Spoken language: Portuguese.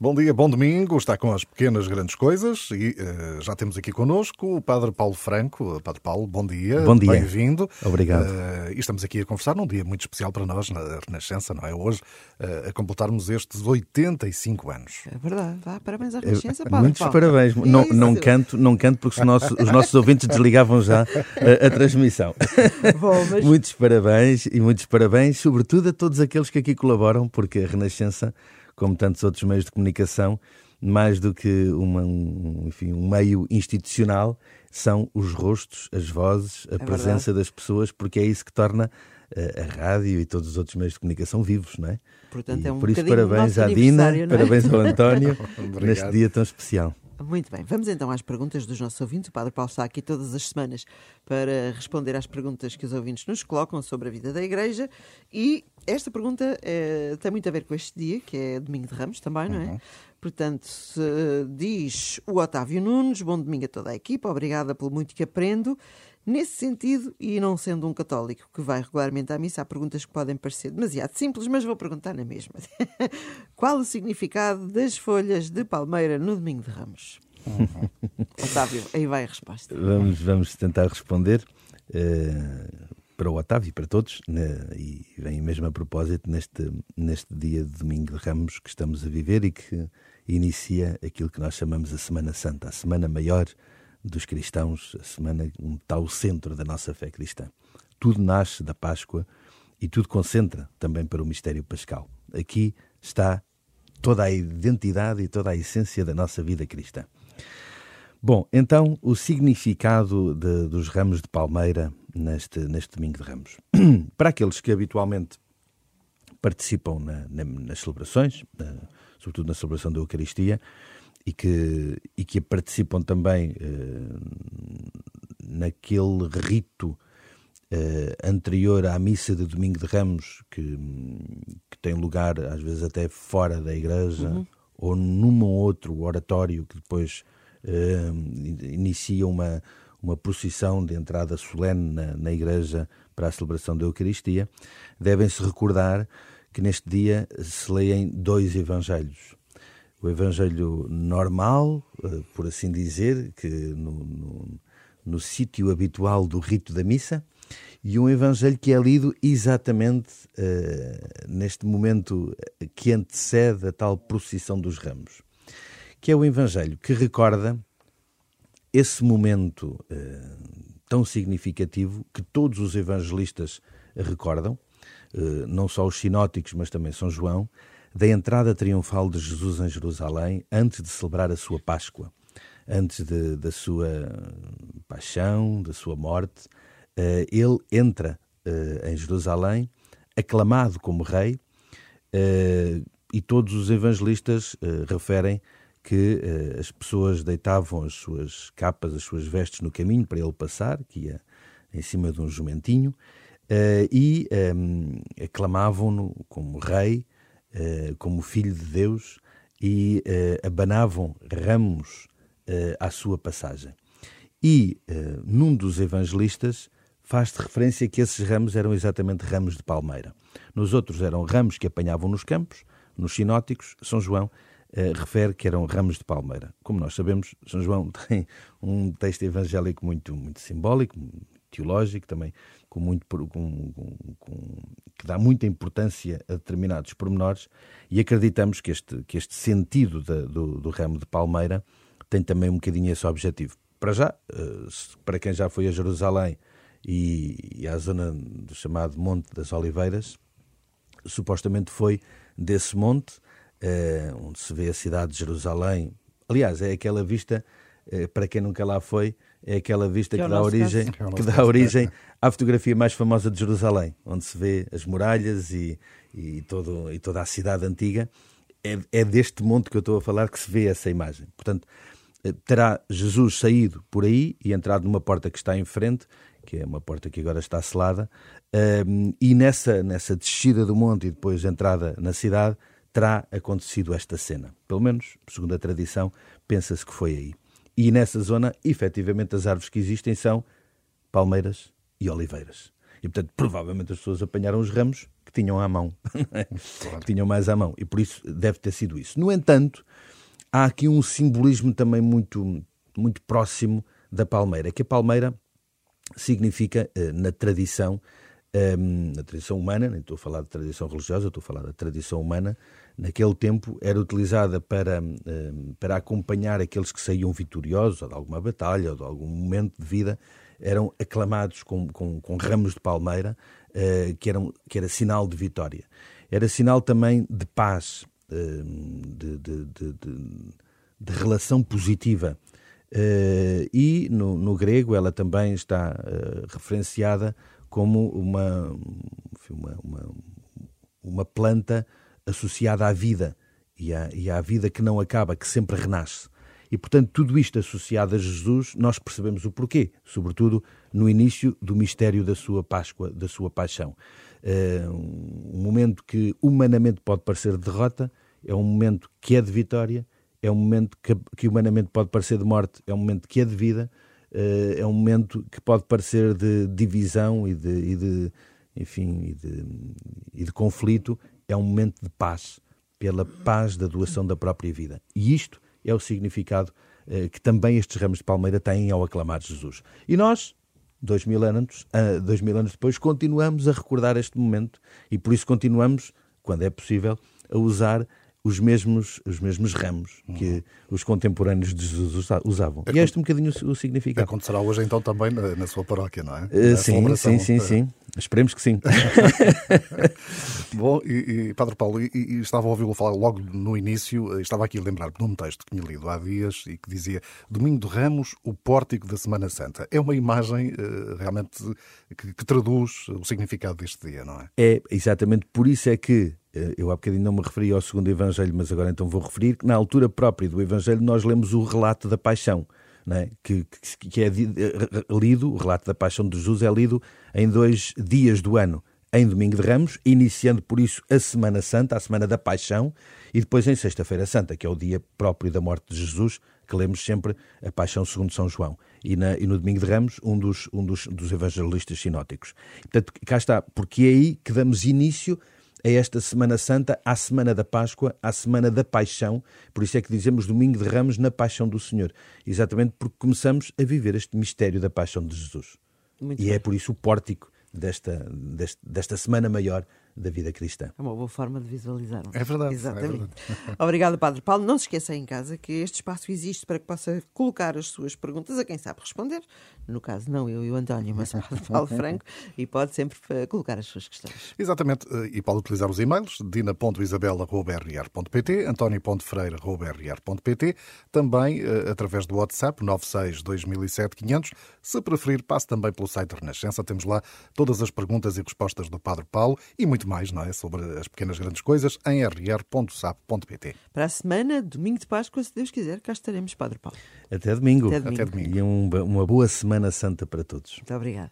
Bom dia, bom domingo. Está com as pequenas grandes coisas e uh, já temos aqui connosco o Padre Paulo Franco. Padre Paulo, bom dia. Bom dia. Bem-vindo. Obrigado. Uh, e estamos aqui a conversar num dia muito especial para nós, na Renascença, não é? Hoje, uh, a completarmos estes 85 anos. É verdade. Vá, parabéns à Renascença, Padre Muitos Paulo. parabéns. Não, não, canto, não canto porque os nossos, os nossos ouvintes desligavam já a, a transmissão. Bom, mas... Muitos parabéns e muitos parabéns, sobretudo a todos aqueles que aqui colaboram, porque a Renascença, como tantos outros meios de comunicação, mais do que uma, um, enfim, um meio institucional, são os rostos, as vozes, a É presença verdade. das pessoas, porque é isso que torna eh, a rádio e todos os outros meios de comunicação vivos, não é? Portanto, E é um por isso, parabéns à Dina, é? parabéns ao António, neste dia tão especial. Muito bem, vamos então às perguntas dos nossos ouvintes. O Padre Paulo está aqui todas as semanas para responder às perguntas que os ouvintes nos colocam sobre a vida da Igreja. E esta pergunta eh, tem muito a ver com este dia, que é Domingo de Ramos também, não é? Portanto, se, diz o Otávio Nunes: Bom domingo a toda a equipa, obrigada pelo muito que aprendo. Nesse sentido, e não sendo um católico que vai regularmente à missa, há perguntas que podem parecer demasiado simples, mas vou perguntar na mesma. Qual o significado das folhas de palmeira no Domingo de Ramos? Otávio, aí vai a resposta. Vamos, vamos tentar responder eh, para o Otávio e para todos, né, e vem mesmo a propósito neste, neste dia de Domingo de Ramos que estamos a viver e que inicia aquilo que nós chamamos a Semana Santa, a Semana Maior dos cristãos, a semana onde está o centro da nossa fé cristã. Tudo nasce da Páscoa e tudo concentra também para o mistério pascal. Aqui está toda a identidade e toda a essência da nossa vida cristã. Bom, então o significado de- dos ramos de palmeira neste, neste domingo de ramos. Para aqueles que habitualmente participam na- na- nas celebrações, na- sobretudo na celebração da Eucaristia, e que, e que participam também eh, naquele rito eh, anterior à missa de Domingo de Ramos, que, que tem lugar às vezes até fora da igreja, ou num ou outro oratório que depois eh, inicia uma, uma procissão de entrada solene na, na igreja para a celebração da Eucaristia, devem-se recordar que neste dia se leem dois evangelhos. O evangelho normal, eh, por assim dizer, que no, no, no sítio habitual do rito da missa, e um evangelho que é lido exatamente eh, neste momento que antecede a tal procissão dos ramos, que é o evangelho que recorda esse momento eh, tão significativo que todos os evangelistas recordam, eh, não só os sinóticos, mas também São João, da entrada triunfal de Jesus em Jerusalém antes de celebrar a sua Páscoa, antes de- da sua paixão, da sua morte. Eh, ele entra eh, em Jerusalém aclamado como rei eh, e todos os evangelistas eh, referem que eh, as pessoas deitavam as suas capas, as suas vestes no caminho para ele passar, que ia em cima de um jumentinho, eh, e ehm, aclamavam-no como rei, eh, como filho de Deus, e eh, abanavam ramos eh, à sua passagem. E eh, num dos evangelistas faz-se referência que esses ramos eram exatamente ramos de palmeira. Nos outros eram ramos que apanhavam nos campos, nos sinóticos, São João eh, refere que eram ramos de palmeira. Como nós sabemos, São João tem um texto evangélico muito, muito simbólico, teológico, também com muito, com, com- que dá muita importância a determinados pormenores e acreditamos que este, que este sentido da- do, do ramo de palmeira tem também um bocadinho esse objetivo. Para já, eh, para quem já foi a Jerusalém e, e à zona do chamado Monte das Oliveiras, supostamente foi desse monte, eh, onde se vê a cidade de Jerusalém. Aliás, é aquela vista, para quem nunca lá foi, é aquela vista Que que, é o dá origem, caso. É que nosso dá origem à fotografia mais famosa de Jerusalém, onde se vê as muralhas e, e, todo, e toda a cidade antiga. É, é deste monte que eu estou a falar que se vê essa imagem. Portanto, eh, terá Jesus saído por aí e entrado numa porta que está em frente, que é uma porta que agora está selada, ehm, e nessa, nessa descida do monte e depois entrada na cidade, terá acontecido esta cena. Pelo menos, segundo a tradição, pensa-se que foi aí. E nessa zona, efetivamente, as árvores que existem são palmeiras e oliveiras. E, portanto, provavelmente as pessoas apanharam os ramos que tinham à mão, é? que tinham mais à mão. E por isso deve ter sido isso. No entanto, há aqui um simbolismo também muito, muito próximo da palmeira, que a palmeira significa, eh, na tradição, ehm, na tradição humana, nem estou a falar de tradição religiosa, estou a falar da tradição humana, naquele tempo era utilizada para, ehm, para acompanhar aqueles que saíam vitoriosos, ou de alguma batalha, ou de algum momento de vida, eram aclamados com, com, com ramos de palmeira, eh, que, eram, que era sinal de vitória. Era sinal também de paz, ehm, de, de, de, de relação positiva e no, no, grego ela também está referenciada como uma, uma, uma, uma, planta associada à vida e à, e à vida que não acaba, que sempre renasce. E, portanto, tudo isto associado a Jesus, nós percebemos o porquê, sobretudo no início do mistério da sua Páscoa, da sua paixão. Uh, um momento que humanamente pode parecer de derrota, é um momento que é de vitória é um momento que, que humanamente pode parecer de morte, é um momento que é de vida, uh, é um momento que pode parecer de divisão e de, e de enfim, e de, e de conflito, é um momento de paz, pela paz da doação da própria vida. E isto é o significado uh, que também estes ramos de palmeira têm ao aclamar Jesus. E nós, dois mil anos, uh, dois mil anos depois, continuamos a recordar este momento e por isso continuamos, quando é possível, a usar os mesmos, os mesmos ramos que uhum. os contemporâneos de Jesus usavam. É e é este um bocadinho o, significado. Acontecerá hoje então também na, na sua paróquia, não é? Uh, sim, sim, sim, sim. Esperemos que sim. Bom, e, e Padre Paulo, e, e estava a ouvi-lo falar logo no início, estava aqui a lembrar-me de um texto que tinha lido há dias e que dizia Domingo de Ramos, o pórtico da Semana Santa. É uma imagem uh, realmente que, que traduz o significado deste dia, não é? É, exatamente por isso é que eh, eu há bocadinho não me referi ao segundo Evangelho, mas agora então vou referir que na altura própria do Evangelho nós lemos o relato da paixão, é? que, que, que, é eh, lido, o relato da paixão de Jesus é lido em dois dias do ano, em Domingo de Ramos, iniciando por isso a Semana Santa, a Semana da Paixão, e depois em Sexta-feira Santa, que é o dia próprio da morte de Jesus, que lemos sempre a Paixão segundo São João. E, na, e no Domingo de Ramos, um dos, um dos, dos evangelistas sinóticos. Portanto, cá está, porque é aí que damos início a esta Semana Santa, à Semana da Páscoa, à Semana da Paixão. Por isso é que dizemos Domingo de Ramos na Paixão do Senhor. Exatamente porque começamos a viver este mistério da Paixão de Jesus. Muito e é bem. é por isso o pórtico desta, desta, desta Semana Maior da vida cristã. É uma boa forma de visualizar. É verdade. Exatamente. É verdade. Obrigada, Padre Paulo. Não se esqueça em casa que este espaço existe para que possa colocar as suas perguntas a quem sabe responder. No caso, não eu e o António, mas o Padre Paulo Franco, e pode sempre eh, colocar as suas questões. Exatamente. Eh, e pode utilizar os e-mails dina.isabela.rr.pt, antonio.freire.rr.pt, também eh, através do WhatsApp 96 2007 500. Se preferir, passe também pelo site Renascença. Temos lá todas as perguntas e respostas do Padre Paulo e muito mais, não é? Sobre as pequenas grandes coisas em rr.sap.pt. Para a semana, domingo de Páscoa, se Deus quiser, cá estaremos, Padre Paulo. Até domingo. Até domingo. Até domingo. E um, uma boa Semana Santa para todos. Muito obrigada.